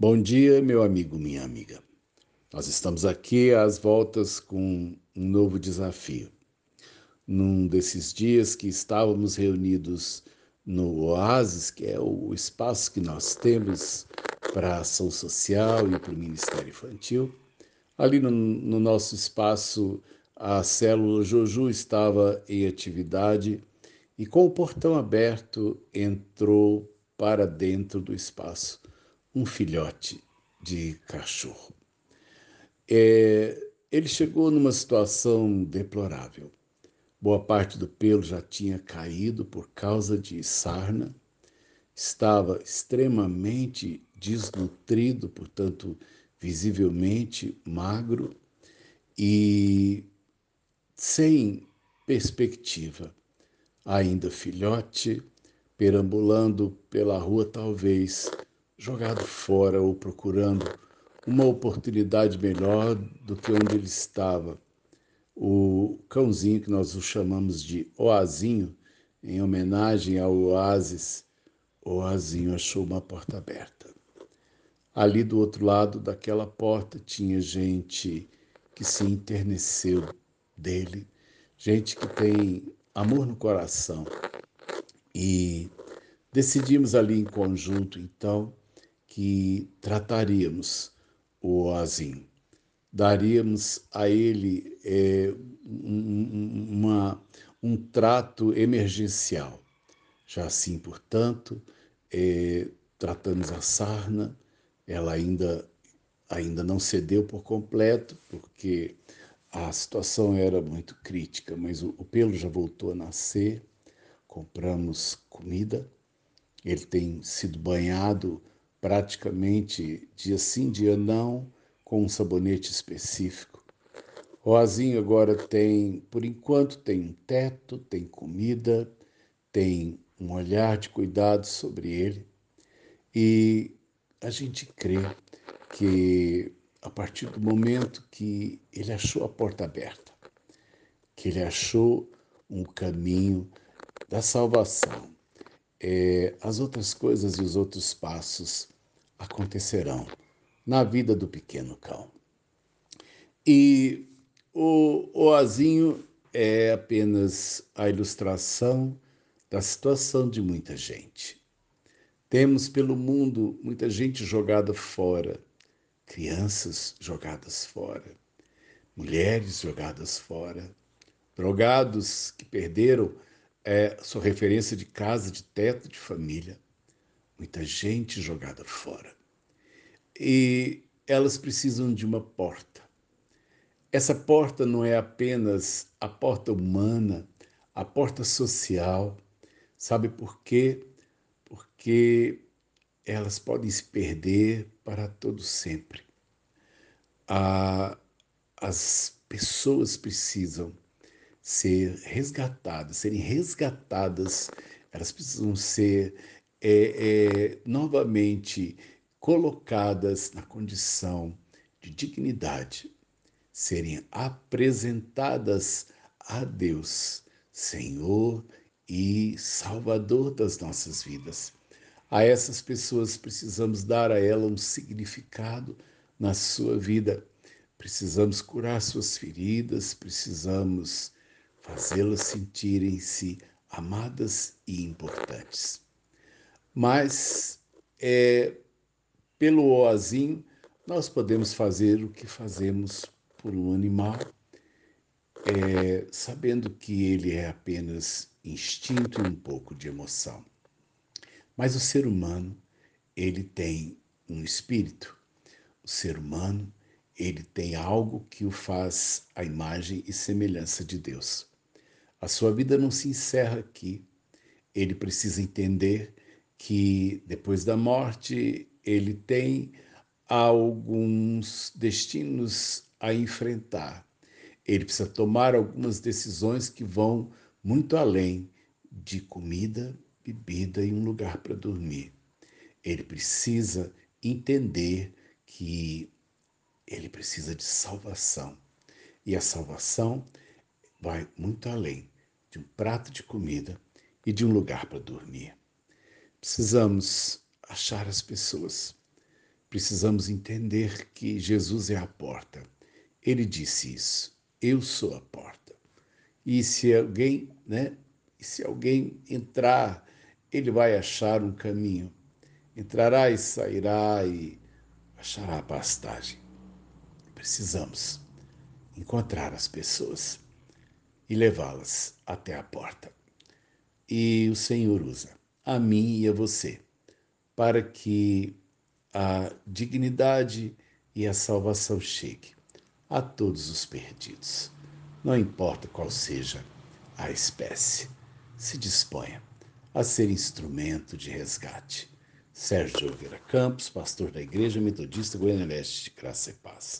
Bom dia, meu amigo, minha amiga. Nós estamos aqui às voltas com um novo desafio. Num desses dias que estávamos reunidos no Oasis, que é o espaço que nós temos para a ação social e para o Ministério Infantil, ali no, no nosso espaço, a célula Joju estava em atividade e, com o portão aberto, entrou para dentro do espaço um filhote de cachorro. É, ele chegou numa situação deplorável. Boa parte do pelo já tinha caído por causa de sarna, estava extremamente desnutrido, portanto, visivelmente magro e sem perspectiva. Ainda filhote, perambulando pela rua, talvez jogado fora ou procurando uma oportunidade melhor do que onde ele estava. O cãozinho, que nós o chamamos de Oazinho, em homenagem ao oásis, Oazinho achou uma porta aberta. Ali do outro lado daquela porta tinha gente que se interneceu dele, gente que tem amor no coração. E decidimos ali em conjunto, então, que trataríamos o Oazinho. Daríamos a ele é, um, uma, um trato emergencial. Já assim, portanto, é, tratamos a sarna, ela ainda, ainda não cedeu por completo, porque a situação era muito crítica, mas o, o pelo já voltou a nascer, compramos comida, ele tem sido banhado praticamente dia sim, dia não, com um sabonete específico. O Azinho agora tem, por enquanto, tem um teto, tem comida, tem um olhar de cuidado sobre ele. E a gente crê que a partir do momento que ele achou a porta aberta, que ele achou um caminho da salvação, é, as outras coisas e os outros passos acontecerão na vida do pequeno cão. E o oazinho é apenas a ilustração da situação de muita gente. Temos pelo mundo muita gente jogada fora, crianças jogadas fora, mulheres jogadas fora, drogados que perderam é, sua referência de casa, de teto, de família. Muita gente jogada fora. E elas precisam de uma porta. Essa porta não é apenas a porta humana, a porta social. Sabe por quê? Porque elas podem se perder para todo sempre. As pessoas precisam ser resgatadas, serem resgatadas, elas precisam ser é, é, novamente colocadas na condição de dignidade, serem apresentadas a Deus, Senhor e Salvador das nossas vidas. A essas pessoas precisamos dar a ela um significado na sua vida. Precisamos curar suas feridas, precisamos fazê-las sentirem-se amadas e importantes. Mas é, pelo oazinho, nós podemos fazer o que fazemos por um animal, é, sabendo que ele é apenas instinto e um pouco de emoção. Mas o ser humano, ele tem um espírito. O ser humano, ele tem algo que o faz a imagem e semelhança de Deus. A sua vida não se encerra aqui. Ele precisa entender que depois da morte ele tem alguns destinos a enfrentar. Ele precisa tomar algumas decisões que vão muito além de comida bebida e um lugar para dormir. Ele precisa entender que ele precisa de salvação. E a salvação vai muito além de um prato de comida e de um lugar para dormir. Precisamos achar as pessoas precisamos entender que Jesus é a porta. Ele disse isso. Eu sou a porta. E se alguém, né? E se alguém entrar, ele vai achar um caminho. Entrará e sairá e achará pastagem. Precisamos encontrar as pessoas e levá-las até a porta. E o Senhor usa a mim e a você para que a dignidade e a salvação chegue a todos os perdidos. Não importa qual seja a espécie, se disponha a ser instrumento de resgate. Sérgio Oliveira Campos, pastor da Igreja Metodista Goiânia Leste, Graça e Paz.